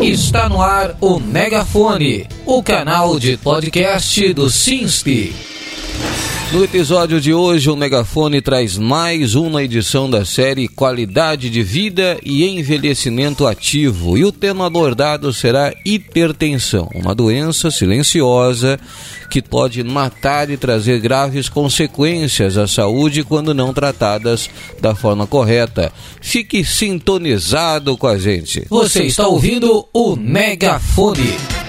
Está no ar o Megafone, o canal de podcast do SINSP. No episódio de hoje, o Megafone traz mais uma edição da série Qualidade de Vida e Envelhecimento Ativo. E o tema abordado será hipertensão, uma doença silenciosa que pode matar e trazer graves consequências à saúde quando não tratadas da forma correta. Fique sintonizado com a gente. Você está ouvindo o Megafone.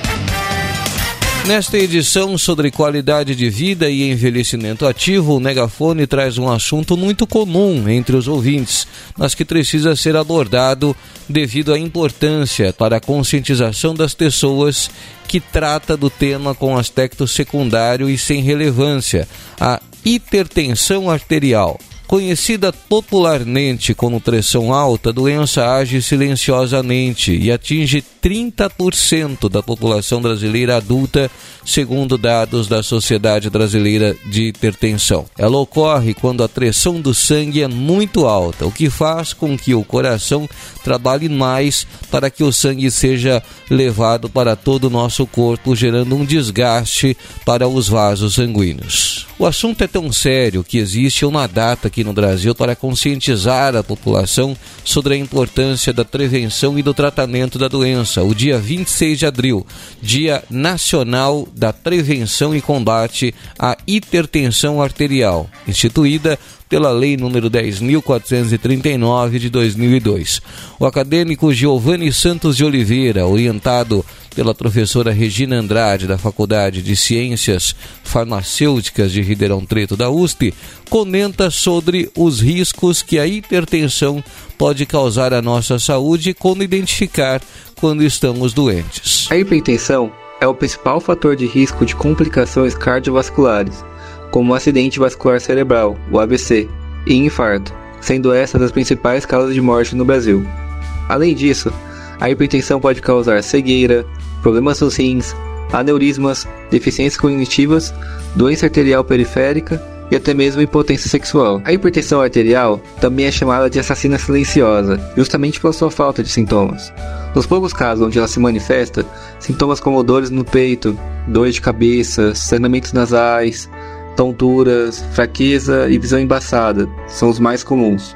Nesta edição sobre qualidade de vida e envelhecimento ativo, o Megafone traz um assunto muito comum entre os ouvintes, mas que precisa ser abordado devido à importância para a conscientização das pessoas que trata do tema com aspecto secundário e sem relevância, a hipertensão arterial. Conhecida popularmente como pressão alta, a doença age silenciosamente e atinge 30% da população brasileira adulta, segundo dados da Sociedade Brasileira de Hipertensão. Ela ocorre quando a pressão do sangue é muito alta, o que faz com que o coração trabalhe mais para que o sangue seja levado para todo o nosso corpo, gerando um desgaste para os vasos sanguíneos. O assunto é tão sério que existe uma data aqui no Brasil para conscientizar a população sobre a importância da prevenção e do tratamento da doença, o dia 26 de abril, Dia Nacional da Prevenção e Combate à Hipertensão Arterial, instituída pela Lei número 10.439 de 2002. O acadêmico Giovanni Santos de Oliveira, orientado pela professora Regina Andrade, da Faculdade de Ciências Farmacêuticas de Ribeirão Preto da USP, comenta sobre os riscos que a hipertensão pode causar à nossa saúde e como identificar quando estamos doentes. A hipertensão é o principal fator de risco de complicações cardiovasculares como o acidente vascular cerebral, o AVC, e infarto, sendo essas as principais causas de morte no Brasil. Além disso, a hipertensão pode causar cegueira, problemas nos rins, aneurismas, deficiências cognitivas, doença arterial periférica e até mesmo impotência sexual. A hipertensão arterial também é chamada de assassina silenciosa, justamente pela sua falta de sintomas. Nos poucos casos onde ela se manifesta, sintomas como dores no peito, dores de cabeça, sangramentos nasais, tonturas, fraqueza e visão embaçada são os mais comuns.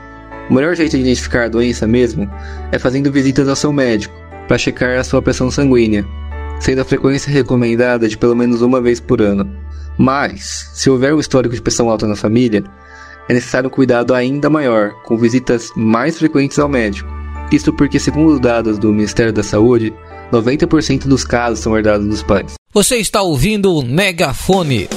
O melhor jeito de identificar a doença mesmo é fazendo visitas ao seu médico para checar a sua pressão sanguínea, sendo a frequência recomendada de pelo menos uma vez por ano. Mas, se houver um histórico de pressão alta na família, é necessário um cuidado ainda maior, com visitas mais frequentes ao médico. Isto porque, segundo os dados do Ministério da Saúde, 90% dos casos são herdados dos pais. Você está ouvindo o Megafone.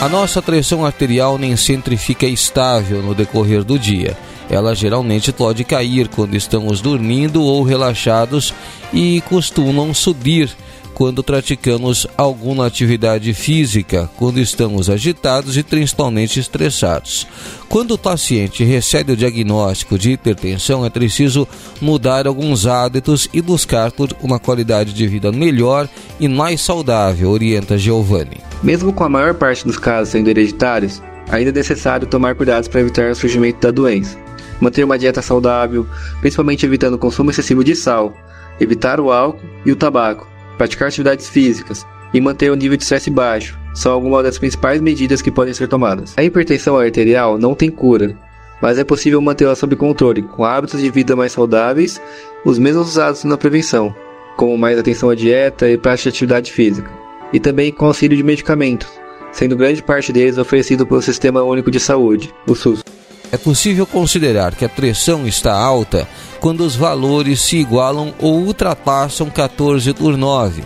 A nossa pressão arterial nem sempre fica estável no decorrer do dia. Ela geralmente pode cair quando estamos dormindo ou relaxados e costumam subir quando praticamos alguma atividade física, quando estamos agitados e principalmente estressados. Quando o paciente recebe o diagnóstico de hipertensão, é preciso mudar alguns hábitos e buscar por uma qualidade de vida melhor e mais saudável, orienta Giovanni. Mesmo com a maior parte dos casos sendo hereditários, ainda é necessário tomar cuidados para evitar o surgimento da doença. Manter uma dieta saudável, principalmente evitando o consumo excessivo de sal, evitar o álcool e o tabaco, praticar atividades físicas e manter o nível de estresse baixo são algumas das principais medidas que podem ser tomadas. A hipertensão arterial não tem cura, mas é possível mantê-la sob controle com hábitos de vida mais saudáveis, os mesmos usados na prevenção, como mais atenção à dieta e prática de atividade física, e também com auxílio de medicamentos, sendo grande parte deles oferecido pelo Sistema Único de Saúde, o SUS. É possível considerar que a pressão está alta quando os valores se igualam ou ultrapassam 14 por 9.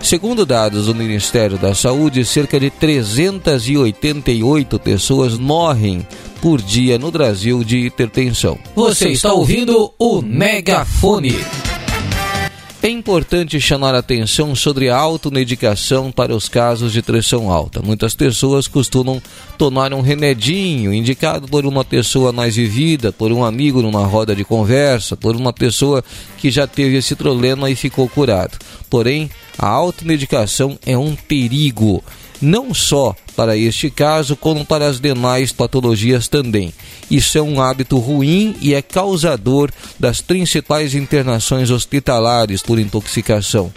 Segundo dados do Ministério da Saúde, cerca de 388 pessoas morrem por dia no Brasil de hipertensão. Você está ouvindo o Megafone. É importante chamar atenção sobre a automedicação para os casos de pressão alta. Muitas pessoas costumam tomar um remedinho indicado por uma pessoa mais vivida, por um amigo numa roda de conversa, por uma pessoa que já teve esse problema e ficou curado. Porém, a automedicação é um perigo não só para este caso como para as demais patologias também. Isso é um hábito ruim e é causador das principais internações hospitalares por intoxicação.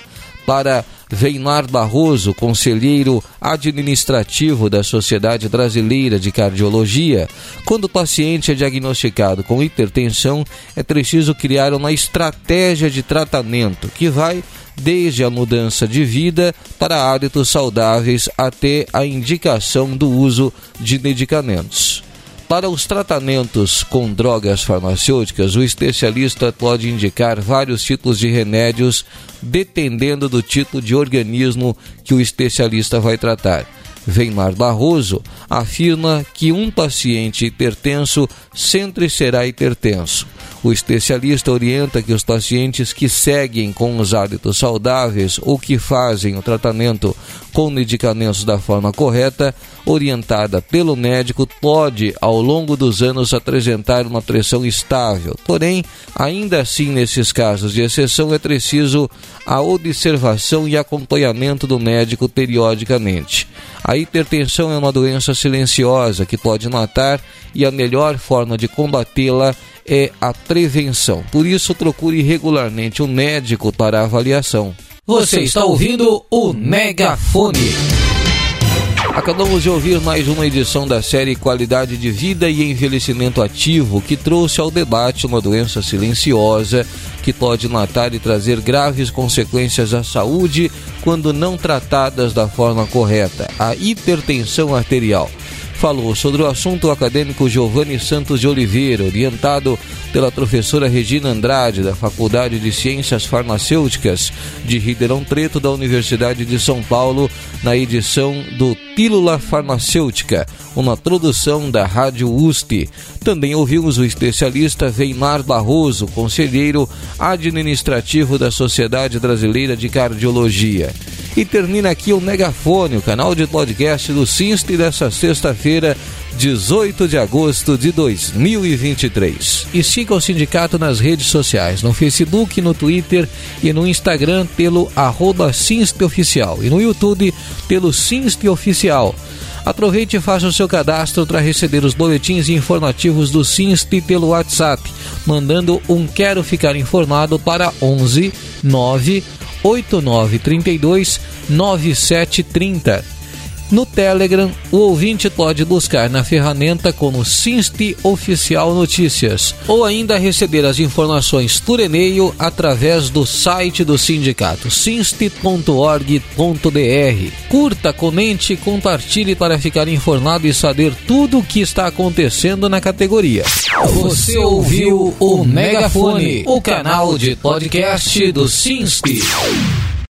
Para Veinar Barroso, conselheiro administrativo da Sociedade Brasileira de Cardiologia. Quando o paciente é diagnosticado com hipertensão, é preciso criar uma estratégia de tratamento que vai desde a mudança de vida para hábitos saudáveis até a indicação do uso de medicamentos. Para os tratamentos com drogas farmacêuticas, o especialista pode indicar vários tipos de remédios dependendo do tipo de organismo que o especialista vai tratar. Weimar Barroso afirma que um paciente hipertenso sempre será hipertenso. O especialista orienta que os pacientes que seguem com os hábitos saudáveis ou que fazem o tratamento com medicamentos da forma correta, orientada pelo médico, pode ao longo dos anos apresentar uma pressão estável. Porém, ainda assim, nesses casos de exceção, é preciso a observação e acompanhamento do médico periodicamente. A hipertensão é uma doença silenciosa que pode matar e a melhor forma de combatê-la é a prevenção. Por isso, procure regularmente um médico para avaliação. Você está ouvindo o Megafone. Acabamos de ouvir mais uma edição da série Qualidade de Vida e Envelhecimento Ativo, que trouxe ao debate uma doença silenciosa que pode matar e trazer graves consequências à saúde quando não tratadas da forma correta, a hipertensão arterial falou sobre o assunto acadêmico Giovanni Santos de Oliveira, orientado pela professora Regina Andrade, da Faculdade de Ciências Farmacêuticas de Ribeirão Preto, da Universidade de São Paulo, na edição do Pílula Farmacêutica, uma produção da Rádio USP. Também ouvimos o especialista Weimar Barroso, conselheiro administrativo da Sociedade Brasileira de Cardiologia. E termina aqui o Megafone, o canal de podcast do Sinste dessa sexta-feira, 18 de agosto de 2023. E siga o sindicato nas redes sociais, no Facebook, no Twitter e no Instagram pelo arroba Oficial e no YouTube pelo Sinste Oficial. Aproveite e faça o seu cadastro para receber os boletins informativos do Sinste pelo WhatsApp, mandando um Quero Ficar Informado para 11 9 8932 9730 no Telegram, o ouvinte pode buscar na ferramenta como Sinste Oficial Notícias ou ainda receber as informações por e-mail através do site do sindicato sinste.org.br. Curta, comente e compartilhe para ficar informado e saber tudo o que está acontecendo na categoria. Você ouviu o Megafone, o canal de podcast do Sinste.